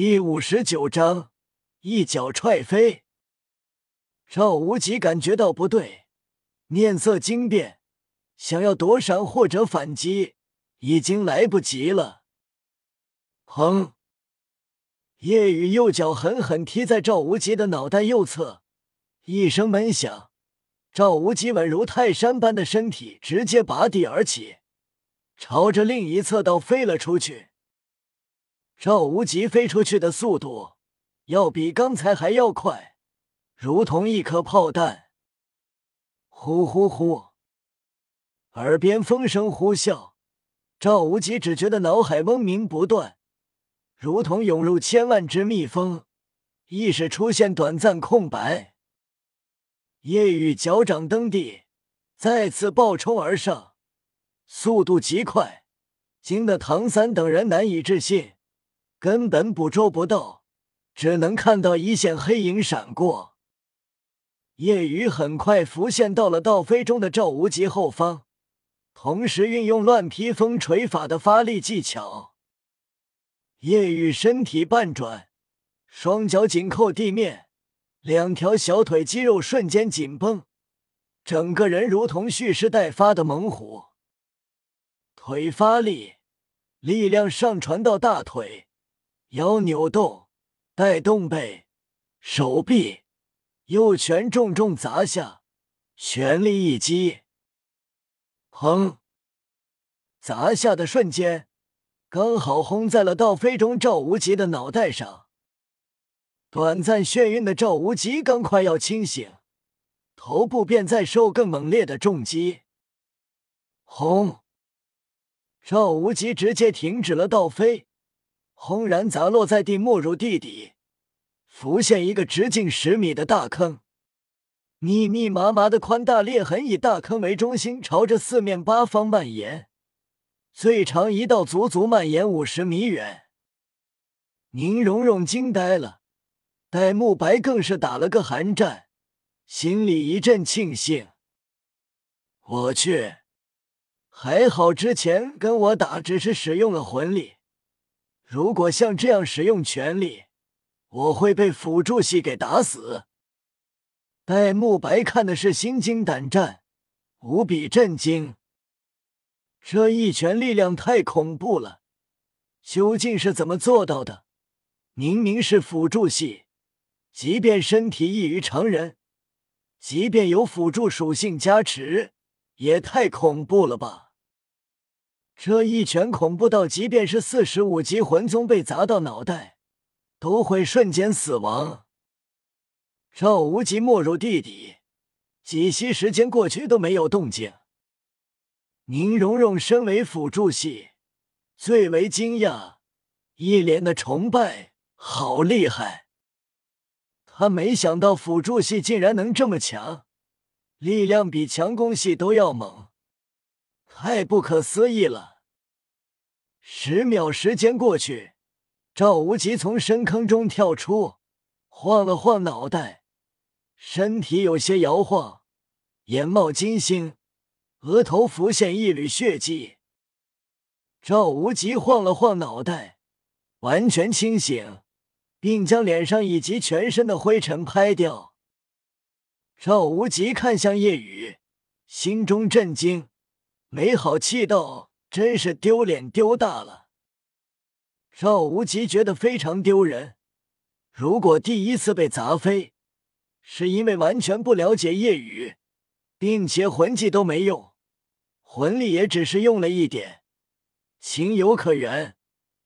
第五十九章，一脚踹飞。赵无极感觉到不对，面色惊变，想要躲闪或者反击，已经来不及了。砰！叶雨右脚狠狠踢在赵无极的脑袋右侧，一声闷响，赵无极稳如泰山般的身体直接拔地而起，朝着另一侧倒飞了出去。赵无极飞出去的速度要比刚才还要快，如同一颗炮弹。呼呼呼！耳边风声呼啸，赵无极只觉得脑海嗡鸣不断，如同涌入千万只蜜蜂，意识出现短暂空白。夜雨脚掌蹬地，再次暴冲而上，速度极快，惊得唐三等人难以置信。根本捕捉不到，只能看到一线黑影闪过。夜雨很快浮现到了倒飞中的赵无极后方，同时运用乱披风锤法的发力技巧。夜雨身体半转，双脚紧扣地面，两条小腿肌肉瞬间紧绷，整个人如同蓄势待发的猛虎。腿发力，力量上传到大腿。腰扭动，带动背、手臂，右拳重重砸下，全力一击。砰！砸下的瞬间，刚好轰在了倒飞中赵无极的脑袋上。短暂眩晕的赵无极刚快要清醒，头部便再受更猛烈的重击。轰！赵无极直接停止了倒飞。轰然砸落在地，没入地底，浮现一个直径十米的大坑，密密麻麻的宽大裂痕以大坑为中心，朝着四面八方蔓延，最长一道足足蔓延五十米远。宁荣荣惊呆了，戴沐白更是打了个寒战，心里一阵庆幸。我去，还好之前跟我打只是使用了魂力。如果像这样使用全力，我会被辅助系给打死。戴沐白看的是心惊胆战，无比震惊。这一拳力量太恐怖了，究竟是怎么做到的？明明是辅助系，即便身体异于常人，即便有辅助属性加持，也太恐怖了吧！这一拳恐怖到，即便是四十五级魂宗被砸到脑袋，都会瞬间死亡。赵无极没入地底，几息时间过去都没有动静。宁荣荣身为辅助系，最为惊讶，一脸的崇拜，好厉害！他没想到辅助系竟然能这么强，力量比强攻系都要猛。太不可思议了！十秒时间过去，赵无极从深坑中跳出，晃了晃脑袋，身体有些摇晃，眼冒金星，额头浮现一缕血迹。赵无极晃了晃脑袋，完全清醒，并将脸上以及全身的灰尘拍掉。赵无极看向叶雨，心中震惊。没好气道：“真是丢脸丢大了。”赵无极觉得非常丢人。如果第一次被砸飞，是因为完全不了解夜雨，并且魂技都没用，魂力也只是用了一点，情有可原，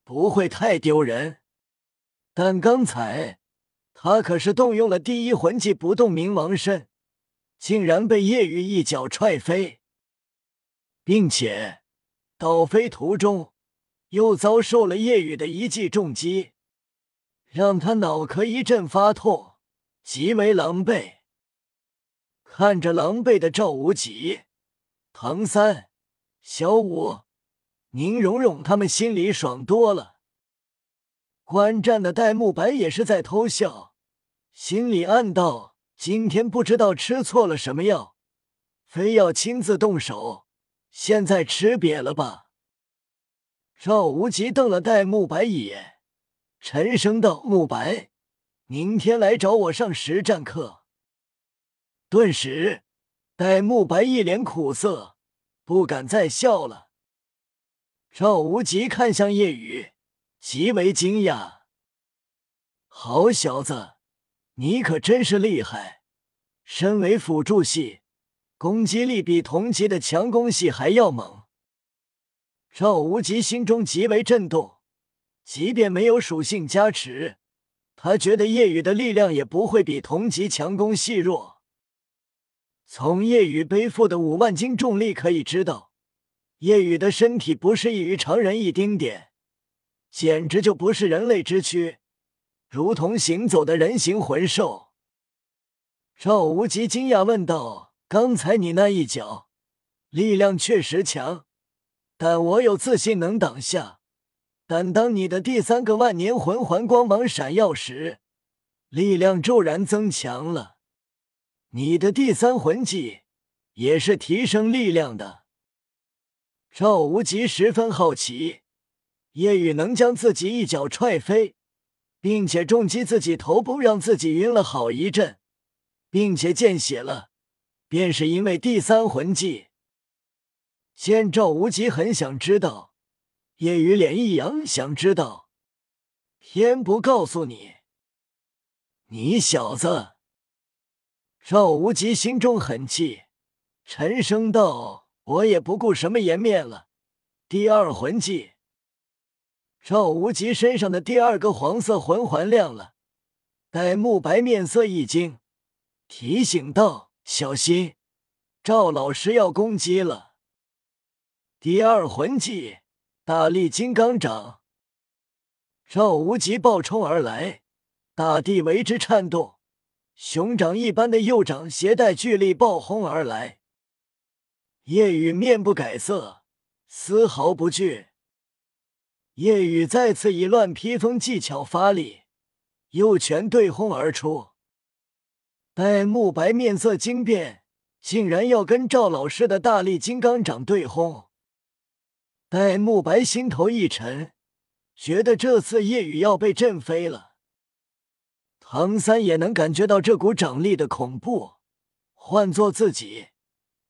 不会太丢人。但刚才他可是动用了第一魂技不动明王身，竟然被夜雨一脚踹飞。并且倒飞途中又遭受了夜雨的一记重击，让他脑壳一阵发痛，极为狼狈。看着狼狈的赵无极、唐三、小五、宁荣荣，他们心里爽多了。观战的戴沐白也是在偷笑，心里暗道：今天不知道吃错了什么药，非要亲自动手。现在吃瘪了吧？赵无极瞪了戴沐白一眼，沉声道：“沐白，明天来找我上实战课。”顿时，戴沐白一脸苦涩，不敢再笑了。赵无极看向叶雨，极为惊讶：“好小子，你可真是厉害！身为辅助系。”攻击力比同级的强攻系还要猛，赵无极心中极为震动。即便没有属性加持，他觉得夜雨的力量也不会比同级强攻系弱。从夜雨背负的五万斤重力可以知道，夜雨的身体不是异于常人一丁点，简直就不是人类之躯，如同行走的人形魂兽。赵无极惊讶问道。刚才你那一脚，力量确实强，但我有自信能挡下。但当你的第三个万年魂环光芒闪耀时，力量骤然增强了。你的第三魂技也是提升力量的。赵无极十分好奇，夜雨能将自己一脚踹飞，并且重击自己头部，让自己晕了好一阵，并且见血了。便是因为第三魂技。见赵无极很想知道，叶雨脸一扬，想知道，偏不告诉你。你小子！赵无极心中很气，沉声道：“我也不顾什么颜面了。”第二魂技。赵无极身上的第二个黄色魂环亮了，戴沐白面色一惊，提醒道。小心，赵老师要攻击了！第二魂技大力金刚掌，赵无极暴冲而来，大地为之颤动，熊掌一般的右掌携带巨力暴轰而来。夜雨面不改色，丝毫不惧。夜雨再次以乱披风技巧发力，右拳对轰而出。戴沐白面色惊变，竟然要跟赵老师的大力金刚掌对轰。戴沐白心头一沉，觉得这次夜雨要被震飞了。唐三也能感觉到这股掌力的恐怖，换做自己，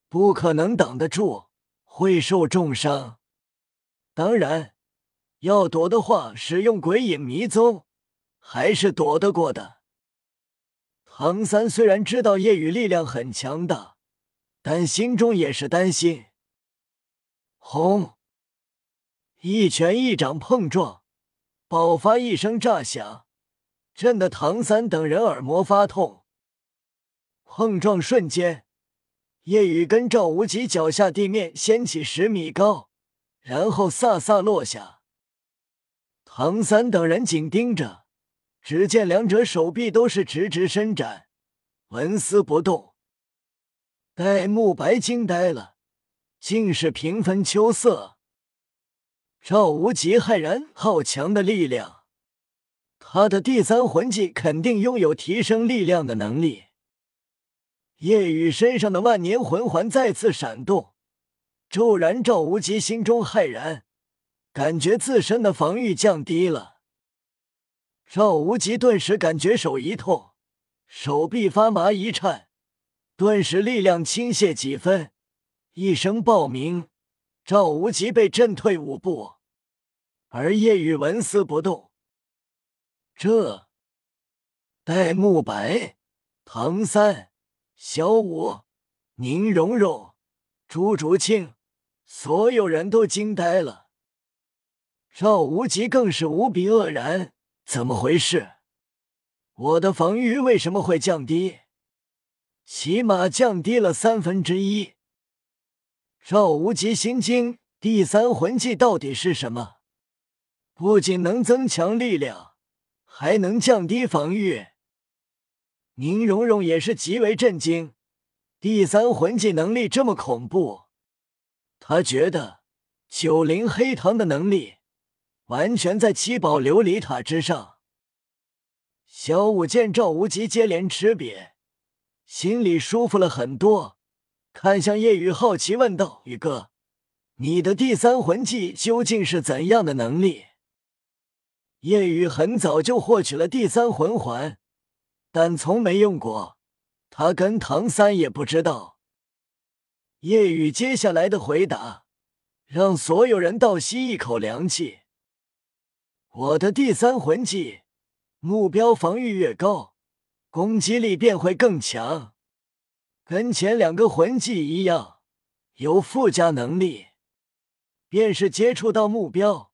不可能挡得住，会受重伤。当然，要躲的话，使用鬼影迷踪，还是躲得过的。唐三虽然知道夜雨力量很强大，但心中也是担心。轰！一拳一掌碰撞，爆发一声炸响，震得唐三等人耳膜发痛。碰撞瞬间，夜雨跟赵无极脚下地面掀起十米高，然后飒飒落下。唐三等人紧盯着。只见两者手臂都是直直伸展，纹丝不动。戴沐白惊呆了，竟是平分秋色。赵无极骇然，好强的力量！他的第三魂技肯定拥有提升力量的能力。夜雨身上的万年魂环再次闪动，骤然，赵无极心中骇然，感觉自身的防御降低了。赵无极顿时感觉手一痛，手臂发麻一颤，顿时力量倾泻几分，一声爆鸣，赵无极被震退五步，而叶雨纹丝不动。这，戴沐白、唐三、小舞、宁荣荣、朱竹清，所有人都惊呆了。赵无极更是无比愕然。怎么回事？我的防御为什么会降低？起码降低了三分之一。赵无极心经，第三魂技到底是什么？不仅能增强力量，还能降低防御。宁荣荣也是极为震惊，第三魂技能力这么恐怖，他觉得九灵黑糖的能力。完全在七宝琉璃塔之上。小舞见赵无极接连吃瘪，心里舒服了很多，看向叶雨，好奇问道：“宇哥，你的第三魂技究竟是怎样的能力？”叶雨很早就获取了第三魂环，但从没用过，他跟唐三也不知道。叶雨接下来的回答，让所有人倒吸一口凉气。我的第三魂技，目标防御越高，攻击力便会更强，跟前两个魂技一样，有附加能力，便是接触到目标，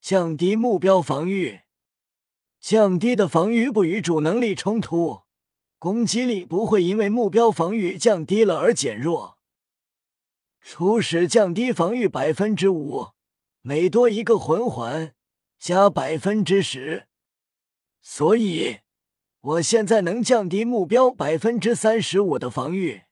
降低目标防御。降低的防御不与主能力冲突，攻击力不会因为目标防御降低了而减弱。初始降低防御百分之五，每多一个魂环加百分之十，所以我现在能降低目标百分之三十五的防御。